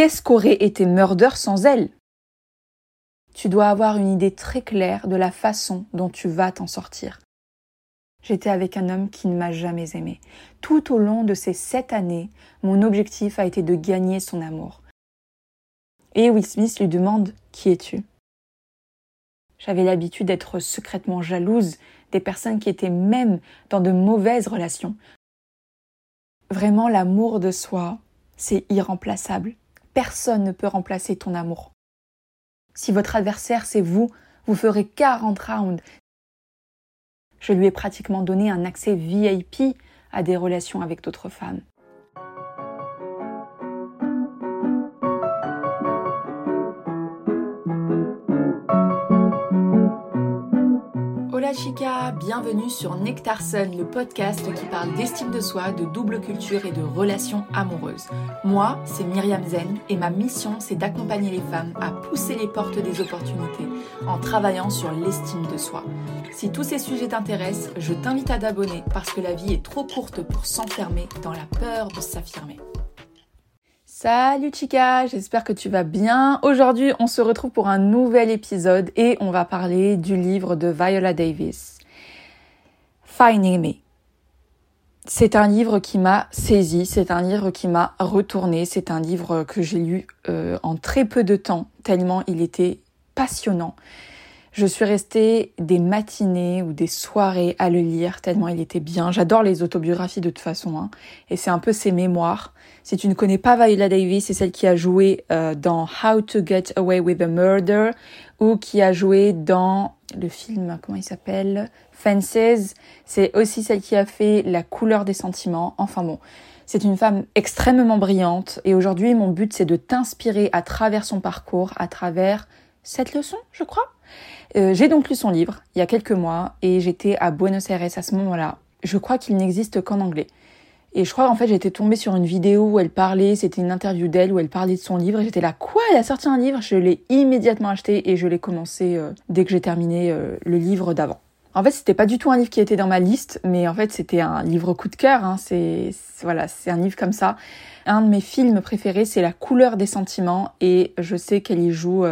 Qu'est-ce qu'aurait été Murder sans elle? Tu dois avoir une idée très claire de la façon dont tu vas t'en sortir. J'étais avec un homme qui ne m'a jamais aimé. Tout au long de ces sept années, mon objectif a été de gagner son amour. Et Will Smith lui demande Qui es-tu? J'avais l'habitude d'être secrètement jalouse des personnes qui étaient même dans de mauvaises relations. Vraiment, l'amour de soi, c'est irremplaçable. Personne ne peut remplacer ton amour. Si votre adversaire, c'est vous, vous ferez 40 rounds. Je lui ai pratiquement donné un accès VIP à des relations avec d'autres femmes. Hola chica, bienvenue sur Nectar Sun, le podcast qui parle d'estime de soi, de double culture et de relations amoureuses. Moi, c'est Myriam Zen et ma mission, c'est d'accompagner les femmes à pousser les portes des opportunités en travaillant sur l'estime de soi. Si tous ces sujets t'intéressent, je t'invite à t'abonner parce que la vie est trop courte pour s'enfermer dans la peur de s'affirmer. Salut Chica, j'espère que tu vas bien. Aujourd'hui, on se retrouve pour un nouvel épisode et on va parler du livre de Viola Davis, Finding Me. C'est un livre qui m'a saisi, c'est un livre qui m'a retourné, c'est un livre que j'ai lu euh, en très peu de temps, tellement il était passionnant. Je suis restée des matinées ou des soirées à le lire tellement il était bien. J'adore les autobiographies de toute façon, hein. et c'est un peu ses mémoires. Si tu ne connais pas Viola Davis, c'est celle qui a joué euh, dans How to Get Away with a Murder ou qui a joué dans le film, comment il s'appelle Fences. C'est aussi celle qui a fait La couleur des sentiments. Enfin bon, c'est une femme extrêmement brillante et aujourd'hui mon but c'est de t'inspirer à travers son parcours, à travers cette leçon, je crois. Euh, j'ai donc lu son livre il y a quelques mois et j'étais à Buenos Aires à ce moment-là. Je crois qu'il n'existe qu'en anglais. Et je crois en fait j'étais tombée sur une vidéo où elle parlait, c'était une interview d'elle où elle parlait de son livre et j'étais là quoi elle a sorti un livre? Je l'ai immédiatement acheté et je l'ai commencé euh, dès que j'ai terminé euh, le livre d'avant. En fait c'était pas du tout un livre qui était dans ma liste mais en fait c'était un livre coup de cœur. Hein. c'est voilà c'est un livre comme ça. Un de mes films préférés c'est La couleur des sentiments et je sais qu'elle y joue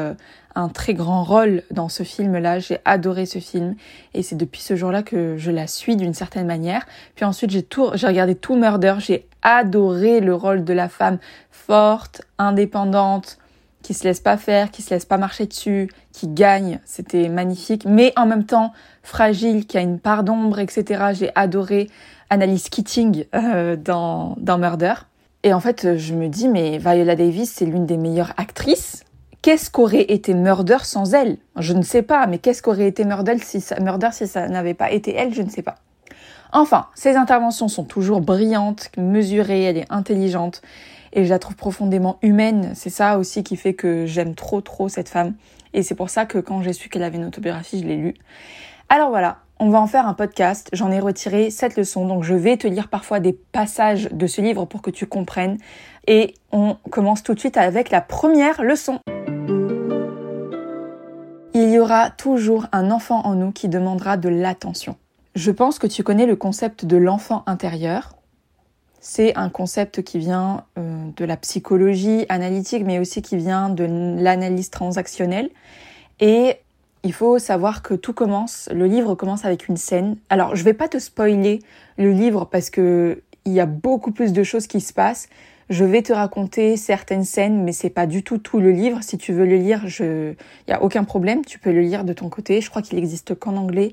un très grand rôle dans ce film-là. J'ai adoré ce film et c'est depuis ce jour-là que je la suis d'une certaine manière. Puis ensuite, j'ai tout, j'ai regardé tout Murder. J'ai adoré le rôle de la femme forte, indépendante, qui se laisse pas faire, qui se laisse pas marcher dessus, qui gagne. C'était magnifique, mais en même temps fragile, qui a une part d'ombre, etc. J'ai adoré Annalise Keating euh, dans, dans Murder. Et en fait, je me dis, mais Viola Davis, c'est l'une des meilleures actrices Qu'est-ce qu'aurait été Murder sans elle? Je ne sais pas, mais qu'est-ce qu'aurait été Murder si ça, n'avait pas été elle? Je ne sais pas. Enfin, ses interventions sont toujours brillantes, mesurées, elle est intelligente et je la trouve profondément humaine. C'est ça aussi qui fait que j'aime trop trop cette femme et c'est pour ça que quand j'ai su qu'elle avait une autobiographie, je l'ai lue. Alors voilà, on va en faire un podcast. J'en ai retiré cette leçon, donc je vais te lire parfois des passages de ce livre pour que tu comprennes. Et on commence tout de suite avec la première leçon. Toujours un enfant en nous qui demandera de l'attention. Je pense que tu connais le concept de l'enfant intérieur. C'est un concept qui vient euh, de la psychologie analytique, mais aussi qui vient de l'analyse transactionnelle. Et il faut savoir que tout commence, le livre commence avec une scène. Alors, je vais pas te spoiler le livre parce que il y a beaucoup plus de choses qui se passent. Je vais te raconter certaines scènes, mais c'est pas du tout tout le livre. Si tu veux le lire, je, y a aucun problème. Tu peux le lire de ton côté. Je crois qu'il existe qu'en anglais.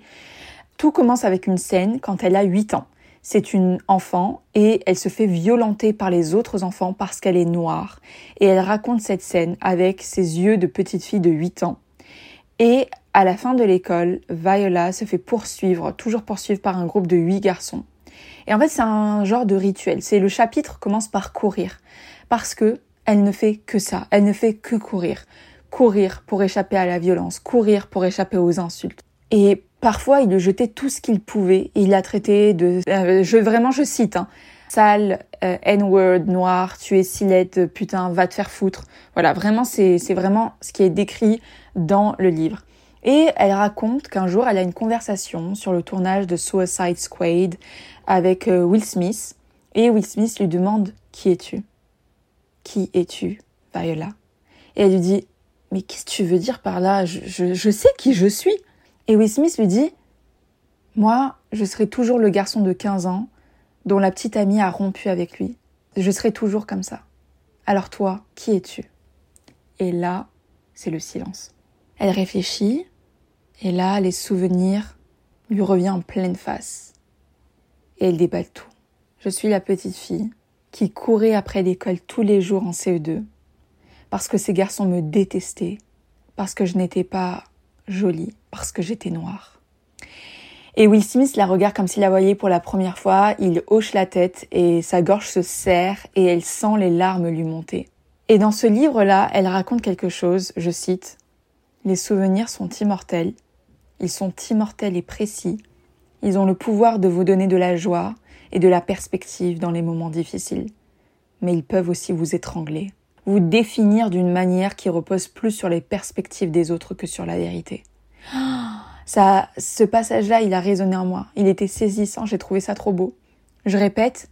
Tout commence avec une scène quand elle a 8 ans. C'est une enfant et elle se fait violenter par les autres enfants parce qu'elle est noire. Et elle raconte cette scène avec ses yeux de petite fille de 8 ans. Et à la fin de l'école, Viola se fait poursuivre, toujours poursuivre par un groupe de 8 garçons. Et en fait, c'est un genre de rituel. C'est le chapitre commence par courir. Parce que elle ne fait que ça. Elle ne fait que courir. Courir pour échapper à la violence. Courir pour échapper aux insultes. Et parfois, il lui jetait tout ce qu'il pouvait. Il l'a traité de, euh, je, vraiment, je cite, hein, sale, euh, N-word, noir, tu es silette, putain, va te faire foutre. Voilà, vraiment, c'est, c'est vraiment ce qui est décrit dans le livre. Et elle raconte qu'un jour, elle a une conversation sur le tournage de Suicide Squad avec euh, Will Smith. Et Will Smith lui demande Qui es-tu? Qui es-tu Viola? Et elle lui dit Mais qu'est-ce que tu veux dire par là? Je, je sais qui je suis. Et Will Smith lui dit Moi, je serai toujours le garçon de 15 ans dont la petite amie a rompu avec lui. Je serai toujours comme ça. Alors toi, qui es-tu? Et là, c'est le silence. Elle réfléchit, et là, les souvenirs lui reviennent en pleine face. Et elle déballe tout. Je suis la petite fille qui courait après l'école tous les jours en CE2, parce que ces garçons me détestaient, parce que je n'étais pas jolie, parce que j'étais noire. Et Will Smith la regarde comme s'il la voyait pour la première fois, il hoche la tête et sa gorge se serre et elle sent les larmes lui monter. Et dans ce livre-là, elle raconte quelque chose, je cite, Les souvenirs sont immortels, ils sont immortels et précis, ils ont le pouvoir de vous donner de la joie et de la perspective dans les moments difficiles, mais ils peuvent aussi vous étrangler, vous définir d'une manière qui repose plus sur les perspectives des autres que sur la vérité. Ça, ce passage-là, il a résonné en moi. Il était saisissant, j'ai trouvé ça trop beau. Je répète,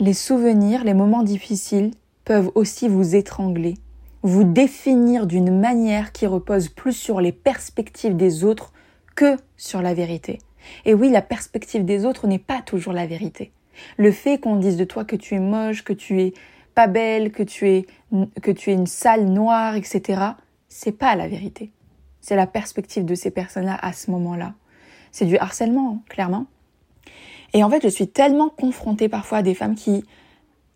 les souvenirs, les moments difficiles peuvent aussi vous étrangler, vous définir d'une manière qui repose plus sur les perspectives des autres que sur la vérité. Et oui, la perspective des autres n'est pas toujours la vérité. Le fait qu'on dise de toi que tu es moche, que tu es pas belle, que tu es, que tu es une sale noire, etc., c'est pas la vérité. C'est la perspective de ces personnes-là à ce moment-là. C'est du harcèlement, hein, clairement. Et en fait, je suis tellement confrontée parfois à des femmes qui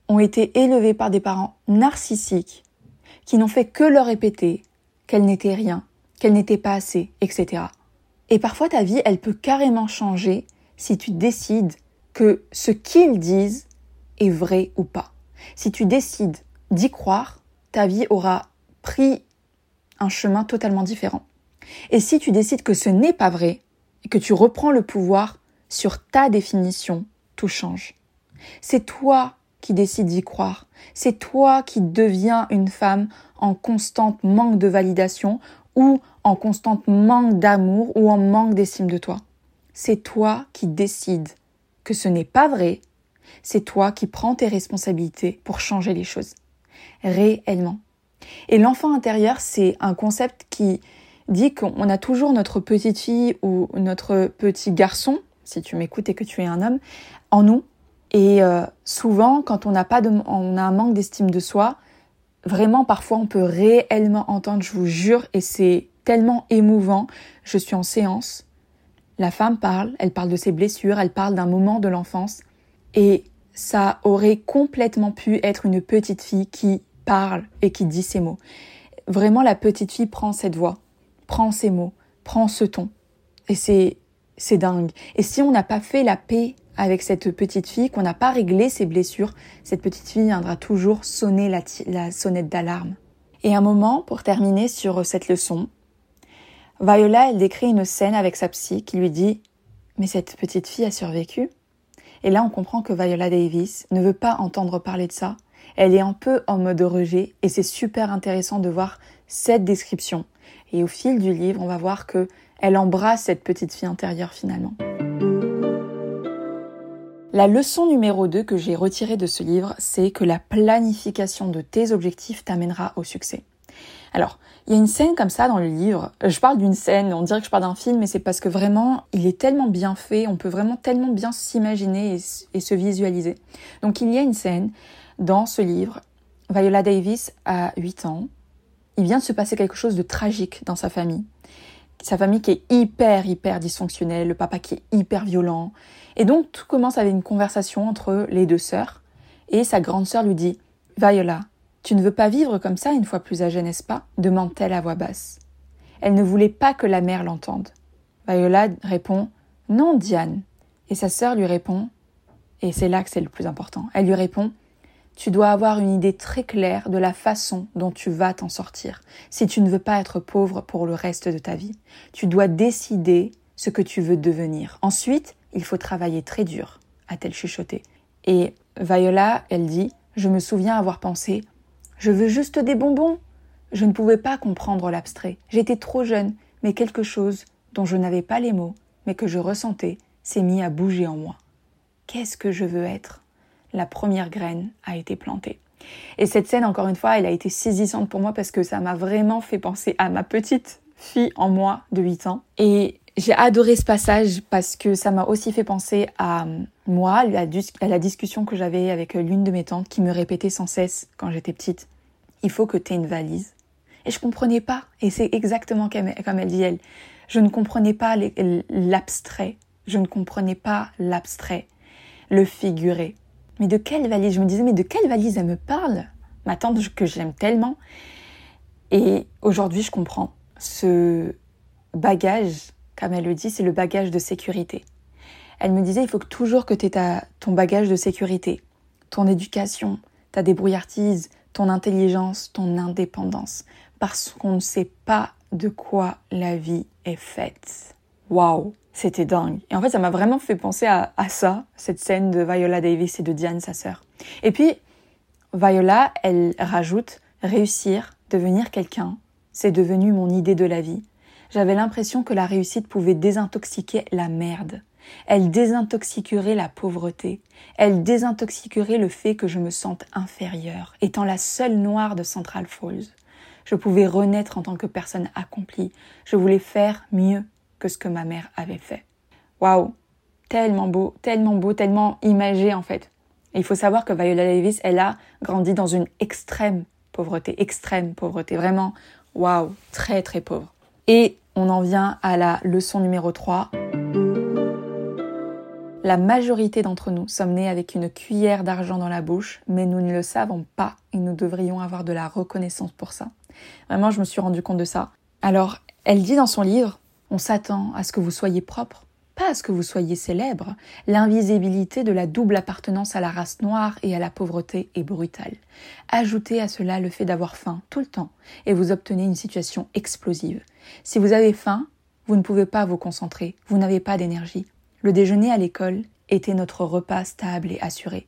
ont été élevées par des parents narcissiques, qui n'ont fait que leur répéter qu'elles n'étaient rien, qu'elles n'étaient pas assez, etc. Et parfois, ta vie, elle peut carrément changer si tu décides que ce qu'ils disent est vrai ou pas. Si tu décides d'y croire, ta vie aura pris un chemin totalement différent. Et si tu décides que ce n'est pas vrai et que tu reprends le pouvoir sur ta définition, tout change. C'est toi qui décides d'y croire. C'est toi qui deviens une femme en constante manque de validation ou en constante manque d'amour ou en manque d'estime de toi. C'est toi qui décides que ce n'est pas vrai. C'est toi qui prends tes responsabilités pour changer les choses. Réellement. Et l'enfant intérieur, c'est un concept qui dit qu'on a toujours notre petite fille ou notre petit garçon, si tu m'écoutes et que tu es un homme, en nous. Et euh, souvent, quand on n'a pas on a un manque d'estime de soi, vraiment parfois on peut réellement entendre, je vous jure, et c'est tellement émouvant. Je suis en séance, la femme parle, elle parle de ses blessures, elle parle d'un moment de l'enfance, et ça aurait complètement pu être une petite fille qui parle et qui dit ces mots. Vraiment, la petite fille prend cette voix prends ces mots, prends ce ton. Et c'est, c'est dingue. Et si on n'a pas fait la paix avec cette petite fille, qu'on n'a pas réglé ses blessures, cette petite fille viendra toujours sonner la sonnette d'alarme. Et un moment, pour terminer sur cette leçon, Viola, elle décrit une scène avec sa psy qui lui dit Mais cette petite fille a survécu Et là, on comprend que Viola Davis ne veut pas entendre parler de ça. Elle est un peu en mode rejet et c'est super intéressant de voir cette description et au fil du livre, on va voir que elle embrasse cette petite fille intérieure finalement. La leçon numéro 2 que j'ai retirée de ce livre, c'est que la planification de tes objectifs t'amènera au succès. Alors, il y a une scène comme ça dans le livre. Je parle d'une scène, on dirait que je parle d'un film, mais c'est parce que vraiment, il est tellement bien fait, on peut vraiment tellement bien s'imaginer et, se visualiser. Donc, il y a une scène dans ce livre. Viola Davis a 8 ans il vient de se passer quelque chose de tragique dans sa famille. Sa famille qui est hyper, hyper dysfonctionnelle, le papa qui est hyper violent. Et donc tout commence avec une conversation entre les deux sœurs. Et sa grande sœur lui dit Viola, tu ne veux pas vivre comme ça une fois plus âgée, n'est-ce pas demande-t-elle à voix basse. Elle ne voulait pas que la mère l'entende. Viola répond Non, Diane. Et sa sœur lui répond, et c'est là que c'est le plus important, elle lui répond tu dois avoir une idée très claire de la façon dont tu vas t'en sortir, si tu ne veux pas être pauvre pour le reste de ta vie. Tu dois décider ce que tu veux devenir. Ensuite, il faut travailler très dur, a-t-elle chuchoté. Et Viola, elle dit, je me souviens avoir pensé, je veux juste des bonbons. Je ne pouvais pas comprendre l'abstrait. J'étais trop jeune, mais quelque chose dont je n'avais pas les mots, mais que je ressentais, s'est mis à bouger en moi. Qu'est-ce que je veux être? La première graine a été plantée. Et cette scène, encore une fois, elle a été saisissante pour moi parce que ça m'a vraiment fait penser à ma petite fille en moi de 8 ans. Et j'ai adoré ce passage parce que ça m'a aussi fait penser à moi, à la discussion que j'avais avec l'une de mes tantes qui me répétait sans cesse quand j'étais petite. Il faut que tu aies une valise. Et je comprenais pas. Et c'est exactement comme elle dit elle. Je ne comprenais pas l'abstrait. Je ne comprenais pas l'abstrait, le figuré. Mais de quelle valise? Je me disais, mais de quelle valise elle me parle? Ma tante que j'aime tellement. Et aujourd'hui, je comprends. Ce bagage, comme elle le dit, c'est le bagage de sécurité. Elle me disait, il faut que toujours que tu aies ton bagage de sécurité, ton éducation, ta débrouillartise, ton intelligence, ton indépendance, parce qu'on ne sait pas de quoi la vie est faite. Waouh, c'était dingue. Et en fait, ça m'a vraiment fait penser à, à, ça, cette scène de Viola Davis et de Diane, sa sœur. Et puis, Viola, elle rajoute réussir, devenir quelqu'un, c'est devenu mon idée de la vie. J'avais l'impression que la réussite pouvait désintoxiquer la merde. Elle désintoxiquerait la pauvreté. Elle désintoxiquerait le fait que je me sente inférieure, étant la seule noire de Central Falls. Je pouvais renaître en tant que personne accomplie. Je voulais faire mieux que ce que ma mère avait fait. Waouh! Tellement beau, tellement beau, tellement imagé en fait. Il faut savoir que Viola Davis, elle a grandi dans une extrême pauvreté, extrême pauvreté, vraiment, waouh, très très pauvre. Et on en vient à la leçon numéro 3. La majorité d'entre nous sommes nés avec une cuillère d'argent dans la bouche, mais nous ne le savons pas et nous devrions avoir de la reconnaissance pour ça. Vraiment, je me suis rendu compte de ça. Alors, elle dit dans son livre, on s'attend à ce que vous soyez propre, pas à ce que vous soyez célèbre. L'invisibilité de la double appartenance à la race noire et à la pauvreté est brutale. Ajoutez à cela le fait d'avoir faim tout le temps et vous obtenez une situation explosive. Si vous avez faim, vous ne pouvez pas vous concentrer, vous n'avez pas d'énergie, le déjeuner à l'école était notre repas stable et assuré.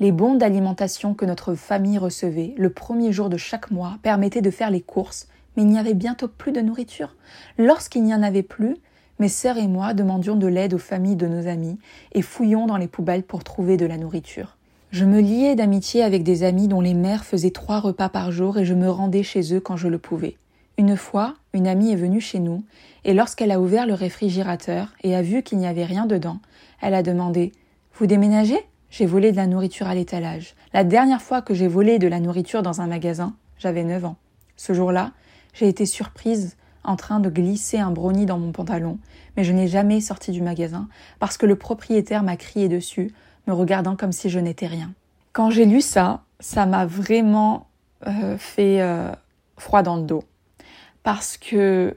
Les bons d'alimentation que notre famille recevait le premier jour de chaque mois permettaient de faire les courses, mais il n'y avait bientôt plus de nourriture. Lorsqu'il n'y en avait plus, mes sœurs et moi demandions de l'aide aux familles de nos amis et fouillions dans les poubelles pour trouver de la nourriture. Je me liais d'amitié avec des amis dont les mères faisaient trois repas par jour et je me rendais chez eux quand je le pouvais. Une fois, une amie est venue chez nous, et lorsqu'elle a ouvert le réfrigérateur et a vu qu'il n'y avait rien dedans, elle a demandé Vous déménagez? J'ai volé de la nourriture à l'étalage. La dernière fois que j'ai volé de la nourriture dans un magasin, j'avais 9 ans. Ce jour-là, j'ai été surprise en train de glisser un brownie dans mon pantalon, mais je n'ai jamais sorti du magasin parce que le propriétaire m'a crié dessus, me regardant comme si je n'étais rien. Quand j'ai lu ça, ça m'a vraiment euh, fait euh, froid dans le dos parce que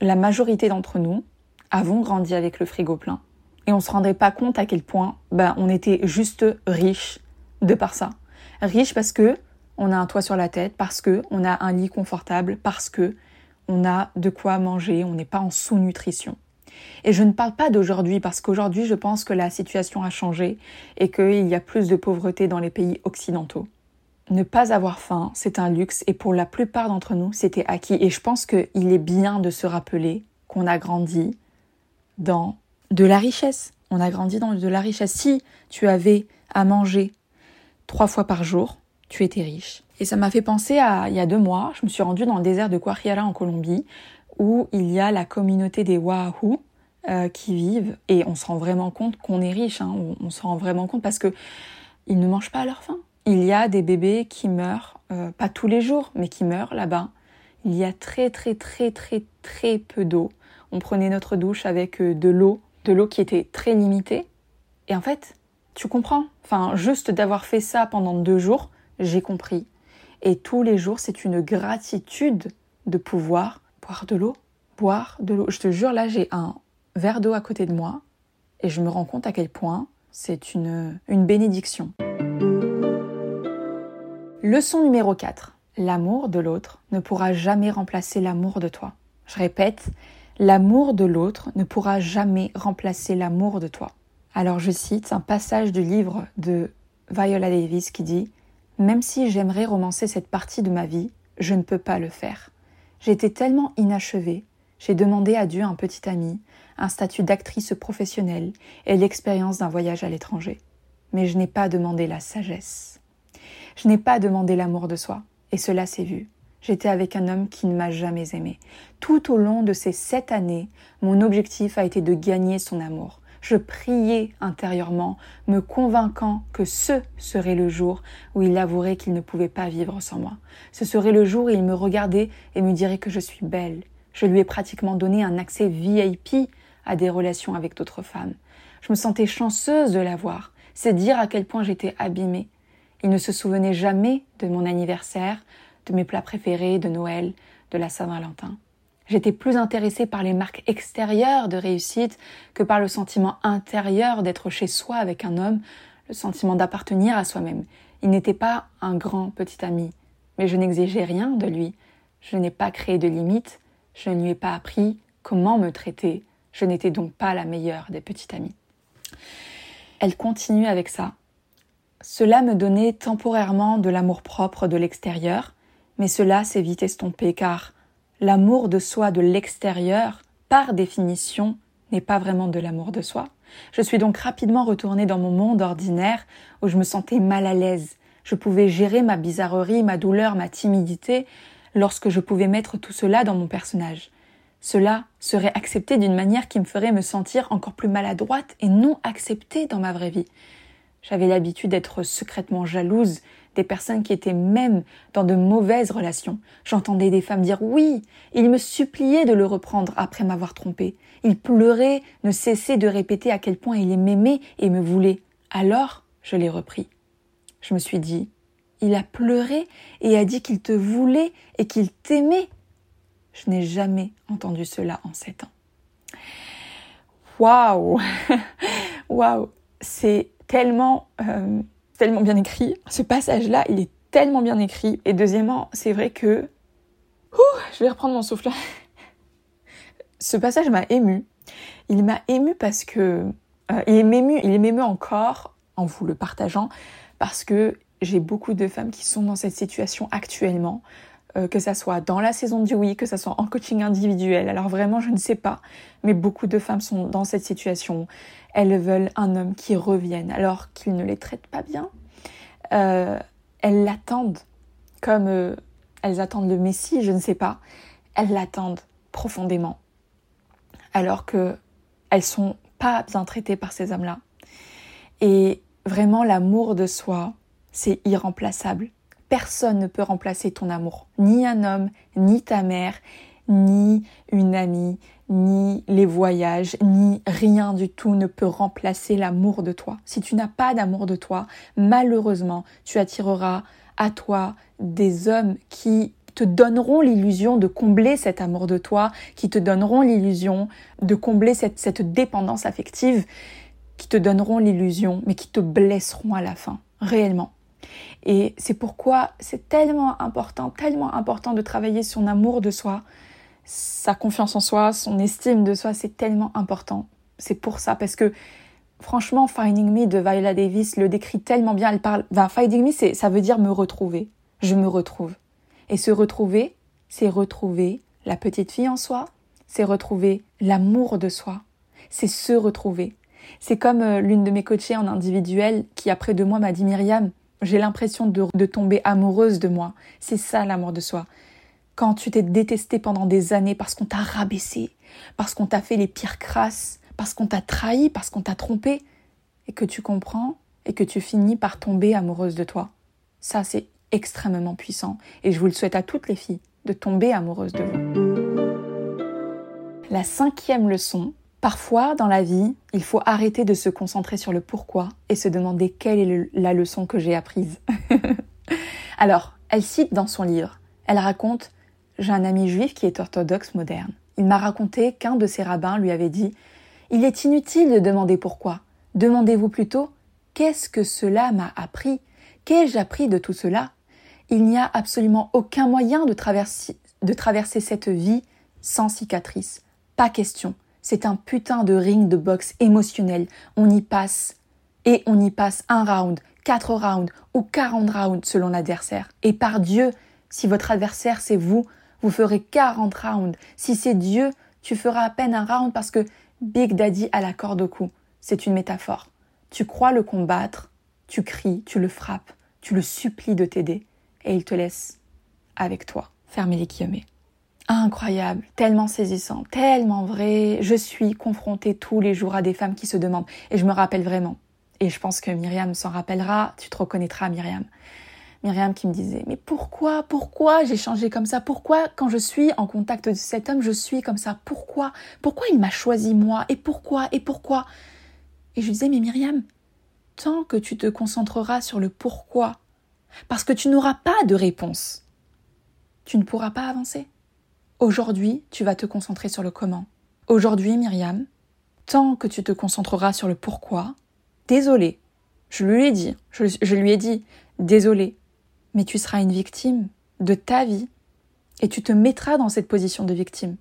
la majorité d'entre nous avons grandi avec le frigo plein et on se rendait pas compte à quel point ben, on était juste riche de par ça. Riche parce que on a un toit sur la tête, parce que on a un lit confortable, parce que on a de quoi manger, on n'est pas en sous-nutrition. Et je ne parle pas d'aujourd'hui parce qu'aujourd'hui je pense que la situation a changé et qu'il y a plus de pauvreté dans les pays occidentaux. Ne pas avoir faim, c'est un luxe et pour la plupart d'entre nous, c'était acquis. Et je pense qu'il est bien de se rappeler qu'on a grandi dans de la richesse. On a grandi dans de la richesse. Si tu avais à manger trois fois par jour, tu étais riche. Et ça m'a fait penser à il y a deux mois, je me suis rendue dans le désert de Guajira en Colombie, où il y a la communauté des Wahoo euh, qui vivent, et on se rend vraiment compte qu'on est riche. Hein. on, on se rend vraiment compte parce que ils ne mangent pas à leur faim il y a des bébés qui meurent, euh, pas tous les jours, mais qui meurent là-bas. Il y a très très très très très peu d'eau. On prenait notre douche avec euh, de l'eau, de l'eau qui était très limitée. Et en fait, tu comprends. Enfin, juste d'avoir fait ça pendant deux jours, j'ai compris. Et tous les jours, c'est une gratitude de pouvoir boire de l'eau. Boire de l'eau. Je te jure, là, j'ai un verre d'eau à côté de moi et je me rends compte à quel point c'est une, une bénédiction. Leçon numéro 4. L'amour de l'autre ne pourra jamais remplacer l'amour de toi. Je répète, l'amour de l'autre ne pourra jamais remplacer l'amour de toi. Alors je cite un passage du livre de Viola Davis qui dit Même si j'aimerais romancer cette partie de ma vie, je ne peux pas le faire. J'étais tellement inachevée, j'ai demandé à Dieu un petit ami, un statut d'actrice professionnelle et l'expérience d'un voyage à l'étranger. Mais je n'ai pas demandé la sagesse. Je n'ai pas demandé l'amour de soi, et cela s'est vu. J'étais avec un homme qui ne m'a jamais aimé. Tout au long de ces sept années, mon objectif a été de gagner son amour. Je priais intérieurement, me convainquant que ce serait le jour où il avouerait qu'il ne pouvait pas vivre sans moi. Ce serait le jour où il me regardait et me dirait que je suis belle. Je lui ai pratiquement donné un accès VIP à des relations avec d'autres femmes. Je me sentais chanceuse de l'avoir. C'est dire à quel point j'étais abîmée. Il ne se souvenait jamais de mon anniversaire, de mes plats préférés, de Noël, de la Saint-Valentin. J'étais plus intéressée par les marques extérieures de réussite que par le sentiment intérieur d'être chez soi avec un homme, le sentiment d'appartenir à soi-même. Il n'était pas un grand petit ami, mais je n'exigeais rien de lui. Je n'ai pas créé de limites, je ne lui ai pas appris comment me traiter. Je n'étais donc pas la meilleure des petites amies. Elle continue avec ça. Cela me donnait temporairement de l'amour propre de l'extérieur, mais cela s'est vite estompé car l'amour de soi de l'extérieur, par définition, n'est pas vraiment de l'amour de soi. Je suis donc rapidement retournée dans mon monde ordinaire où je me sentais mal à l'aise. Je pouvais gérer ma bizarrerie, ma douleur, ma timidité lorsque je pouvais mettre tout cela dans mon personnage. Cela serait accepté d'une manière qui me ferait me sentir encore plus maladroite et non acceptée dans ma vraie vie. J'avais l'habitude d'être secrètement jalouse des personnes qui étaient même dans de mauvaises relations. J'entendais des femmes dire oui, il me suppliait de le reprendre après m'avoir trompé. Il pleurait, ne cessait de répéter à quel point il m'aimait et me voulait. Alors, je l'ai repris. Je me suis dit, il a pleuré et a dit qu'il te voulait et qu'il t'aimait. Je n'ai jamais entendu cela en sept ans. Waouh Waouh C'est tellement, euh, tellement bien écrit. Ce passage-là, il est tellement bien écrit. Et deuxièmement, c'est vrai que... je vais reprendre mon souffle. Ce passage m'a ému. Il m'a ému parce que... Euh, il m'ému, il m'émeut encore en vous le partageant parce que j'ai beaucoup de femmes qui sont dans cette situation actuellement, euh, que ça soit dans la saison du oui, que ça soit en coaching individuel. Alors vraiment, je ne sais pas, mais beaucoup de femmes sont dans cette situation. Elles veulent un homme qui revienne alors qu'il ne les traite pas bien. Euh, elles l'attendent comme euh, elles attendent le Messie, je ne sais pas. Elles l'attendent profondément alors que elles sont pas bien traitées par ces hommes-là. Et vraiment l'amour de soi, c'est irremplaçable. Personne ne peut remplacer ton amour, ni un homme, ni ta mère, ni une amie, ni les voyages, ni rien du tout ne peut remplacer l'amour de toi. Si tu n'as pas d'amour de toi, malheureusement, tu attireras à toi des hommes qui te donneront l'illusion de combler cet amour de toi, qui te donneront l'illusion de combler cette, cette dépendance affective, qui te donneront l'illusion, mais qui te blesseront à la fin, réellement. Et c'est pourquoi c'est tellement important, tellement important de travailler son amour de soi, sa confiance en soi, son estime de soi, c'est tellement important. C'est pour ça, parce que franchement, Finding Me de Viola Davis le décrit tellement bien. Elle parle, Finding Me, ça veut dire me retrouver. Je me retrouve. Et se retrouver, c'est retrouver la petite fille en soi, c'est retrouver l'amour de soi, c'est se retrouver. C'est comme euh, l'une de mes coachées en individuel qui, après deux mois, m'a dit Myriam, j'ai l'impression de, de tomber amoureuse de moi. C'est ça l'amour de soi quand tu t'es détesté pendant des années parce qu'on t'a rabaissé, parce qu'on t'a fait les pires crasses, parce qu'on t'a trahi, parce qu'on t'a trompé, et que tu comprends et que tu finis par tomber amoureuse de toi. Ça, c'est extrêmement puissant, et je vous le souhaite à toutes les filles de tomber amoureuse de vous. La cinquième leçon, parfois dans la vie, il faut arrêter de se concentrer sur le pourquoi et se demander quelle est la leçon que j'ai apprise. Alors, elle cite dans son livre, elle raconte j'ai un ami juif qui est orthodoxe moderne. Il m'a raconté qu'un de ses rabbins lui avait dit Il est inutile de demander pourquoi. Demandez-vous plutôt Qu'est-ce que cela m'a appris? Qu'ai-je appris de tout cela? Il n'y a absolument aucun moyen de traverser, cette vie sans cicatrice. Pas question. C'est un putain de ring de boxe émotionnel. On y passe. Et on y passe un round, quatre rounds ou quarante rounds selon l'adversaire. Et par Dieu, si votre adversaire c'est vous, vous ferez 40 rounds. Si c'est Dieu, tu feras à peine un round parce que Big Daddy a la corde au cou. C'est une métaphore. Tu crois le combattre, tu cries, tu le frappes, tu le supplies de t'aider et il te laisse avec toi. Fermez les guillemets. Incroyable, tellement saisissant, tellement vrai. Je suis confrontée tous les jours à des femmes qui se demandent et je me rappelle vraiment. Et je pense que Myriam s'en rappellera, tu te reconnaîtras Myriam. Myriam qui me disait Mais pourquoi, pourquoi j'ai changé comme ça? Pourquoi, quand je suis en contact de cet homme, je suis comme ça? Pourquoi? Pourquoi il m'a choisi moi? Et pourquoi? Et pourquoi? Et je disais Mais Myriam, tant que tu te concentreras sur le pourquoi, parce que tu n'auras pas de réponse, tu ne pourras pas avancer. Aujourd'hui, tu vas te concentrer sur le comment. Aujourd'hui, Myriam, tant que tu te concentreras sur le pourquoi, désolé, je lui ai dit, je, je lui ai dit, désolé, mais tu seras une victime de ta vie et tu te mettras dans cette position de victime.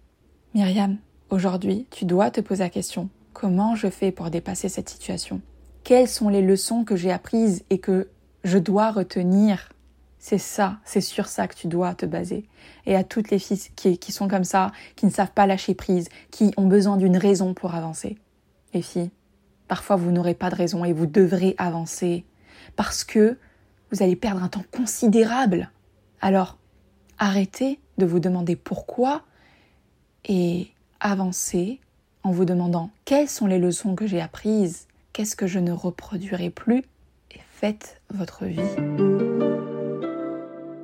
Myriam, aujourd'hui, tu dois te poser la question comment je fais pour dépasser cette situation? Quelles sont les leçons que j'ai apprises et que je dois retenir? C'est ça, c'est sur ça que tu dois te baser. Et à toutes les filles qui, sont comme ça, qui ne savent pas lâcher prise, qui ont besoin d'une raison pour avancer. Les filles, parfois vous n'aurez pas de raison et vous devrez avancer parce que vous allez perdre un temps considérable. Alors, arrêtez de vous demander pourquoi et avancez en vous demandant quelles sont les leçons que j'ai apprises, qu'est-ce que je ne reproduirai plus et faites votre vie.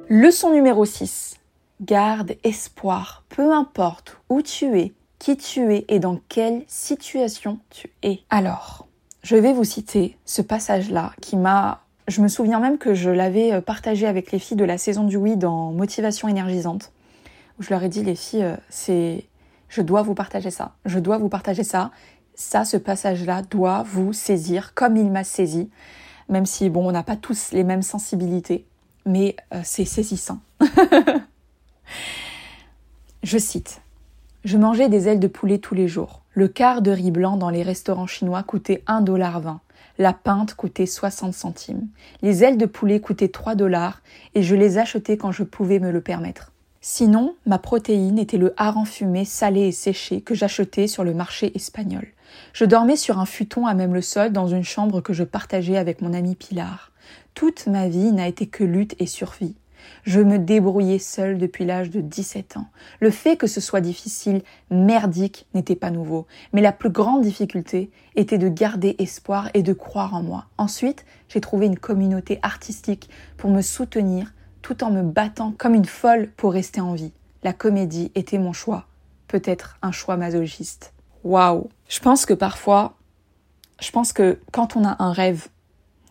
Leçon numéro 6. Garde espoir, peu importe où tu es, qui tu es et dans quelle situation tu es. Alors, je vais vous citer ce passage-là qui m'a je me souviens même que je l'avais euh, partagé avec les filles de la saison du oui dans Motivation énergisante, je leur ai dit les filles, euh, c'est, je dois vous partager ça, je dois vous partager ça, ça, ce passage-là doit vous saisir comme il m'a saisi, même si bon, on n'a pas tous les mêmes sensibilités, mais euh, c'est saisissant. je cite. Je mangeais des ailes de poulet tous les jours. Le quart de riz blanc dans les restaurants chinois coûtait 1,20$. La pinte coûtait 60 centimes. Les ailes de poulet coûtaient 3 dollars et je les achetais quand je pouvais me le permettre. Sinon, ma protéine était le hareng fumé salé et séché que j'achetais sur le marché espagnol. Je dormais sur un futon à même le sol dans une chambre que je partageais avec mon ami Pilar. Toute ma vie n'a été que lutte et survie. Je me débrouillais seule depuis l'âge de 17 ans. Le fait que ce soit difficile, merdique, n'était pas nouveau. Mais la plus grande difficulté était de garder espoir et de croire en moi. Ensuite, j'ai trouvé une communauté artistique pour me soutenir tout en me battant comme une folle pour rester en vie. La comédie était mon choix. Peut-être un choix masochiste. Waouh! Je pense que parfois, je pense que quand on a un rêve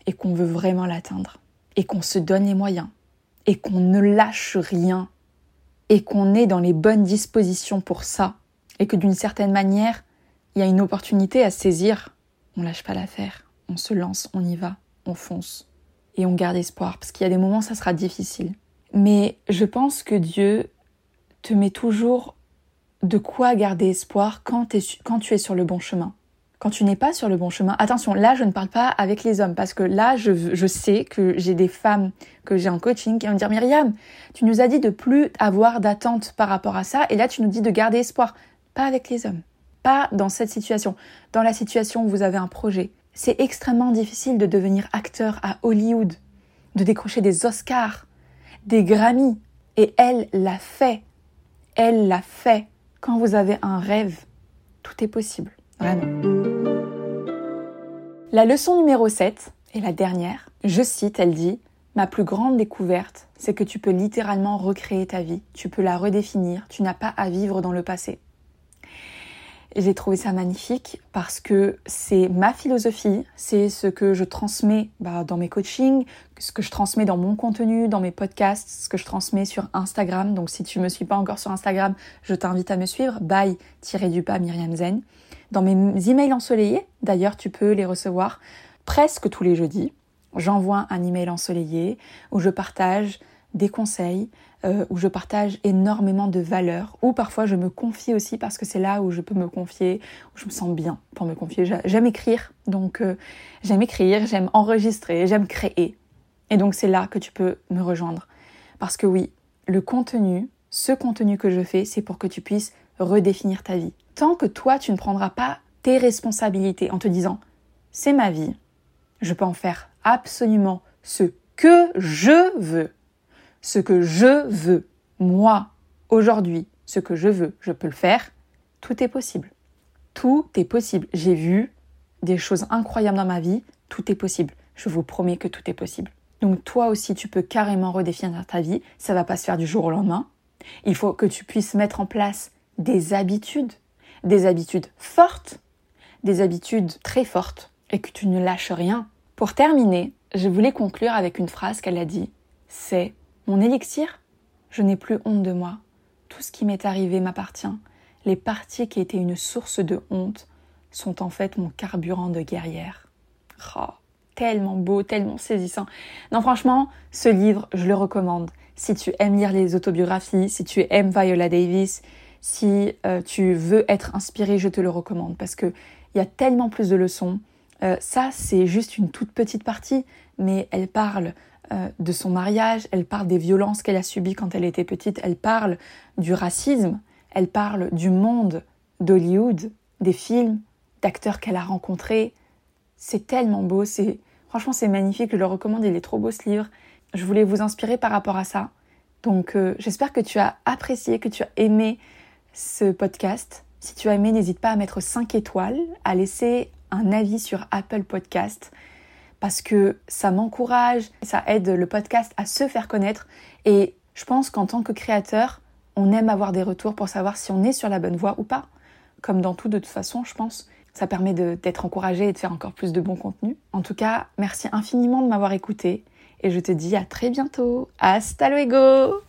et qu'on veut vraiment l'atteindre, et qu'on se donne les moyens, et qu'on ne lâche rien et qu'on est dans les bonnes dispositions pour ça et que d'une certaine manière, il y a une opportunité à saisir, on lâche pas l'affaire, on se lance, on y va, on fonce et on garde espoir parce qu'il y a des moments ça sera difficile. Mais je pense que Dieu te met toujours de quoi garder espoir quand, quand tu es sur le bon chemin quand tu n'es pas sur le bon chemin. Attention, là, je ne parle pas avec les hommes parce que là, je, je sais que j'ai des femmes que j'ai en coaching qui vont me dire Myriam, tu nous as dit de plus avoir d'attente par rapport à ça et là, tu nous dis de garder espoir. Pas avec les hommes. Pas dans cette situation. Dans la situation où vous avez un projet. C'est extrêmement difficile de devenir acteur à Hollywood, de décrocher des Oscars, des Grammys. Et elle l'a fait. Elle l'a fait. Quand vous avez un rêve, tout est possible. Vraiment. La leçon numéro 7 est la dernière. Je cite, elle dit Ma plus grande découverte, c'est que tu peux littéralement recréer ta vie, tu peux la redéfinir, tu n'as pas à vivre dans le passé. J'ai trouvé ça magnifique parce que c'est ma philosophie, c'est ce que je transmets bah, dans mes coachings, ce que je transmets dans mon contenu, dans mes podcasts, ce que je transmets sur Instagram. Donc si tu ne me suis pas encore sur Instagram, je t'invite à me suivre, bye-du-pas Myriam Zen dans mes emails ensoleillés. D'ailleurs, tu peux les recevoir presque tous les jeudis. J'envoie un email ensoleillé où je partage des conseils, euh, où je partage énormément de valeurs, ou parfois je me confie aussi parce que c'est là où je peux me confier, où je me sens bien pour me confier. J'aime écrire, donc euh, j'aime écrire, j'aime enregistrer, j'aime créer. Et donc c'est là que tu peux me rejoindre. Parce que oui, le contenu, ce contenu que je fais, c'est pour que tu puisses redéfinir ta vie. Tant que toi, tu ne prendras pas tes responsabilités en te disant c'est ma vie, je peux en faire absolument ce que je veux, ce que je veux, moi, aujourd'hui, ce que je veux, je peux le faire, tout est possible. Tout est possible. J'ai vu des choses incroyables dans ma vie, tout est possible. Je vous promets que tout est possible. Donc toi aussi, tu peux carrément redéfinir ta vie. Ça va pas se faire du jour au lendemain. Il faut que tu puisses mettre en place des habitudes, des habitudes fortes, des habitudes très fortes, et que tu ne lâches rien. Pour terminer, je voulais conclure avec une phrase qu'elle a dit. C'est mon élixir, je n'ai plus honte de moi. Tout ce qui m'est arrivé m'appartient. Les parties qui étaient une source de honte sont en fait mon carburant de guerrière. Oh, tellement beau, tellement saisissant. Non, franchement, ce livre, je le recommande. Si tu aimes lire les autobiographies, si tu aimes Viola Davis, si euh, tu veux être inspiré, je te le recommande parce que il y a tellement plus de leçons. Euh, ça, c'est juste une toute petite partie, mais elle parle euh, de son mariage, elle parle des violences qu'elle a subies quand elle était petite, elle parle du racisme, elle parle du monde d'Hollywood, des films, d'acteurs qu'elle a rencontrés. C'est tellement beau, c'est franchement c'est magnifique, je le recommande, il est trop beau ce livre. Je voulais vous inspirer par rapport à ça. Donc euh, j'espère que tu as apprécié, que tu as aimé ce podcast. Si tu as aimé, n'hésite pas à mettre 5 étoiles, à laisser un avis sur Apple Podcast parce que ça m'encourage, ça aide le podcast à se faire connaître et je pense qu'en tant que créateur, on aime avoir des retours pour savoir si on est sur la bonne voie ou pas. Comme dans tout de toute façon, je pense. Ça permet d'être encouragé et de faire encore plus de bons contenus. En tout cas, merci infiniment de m'avoir écouté et je te dis à très bientôt. Hasta luego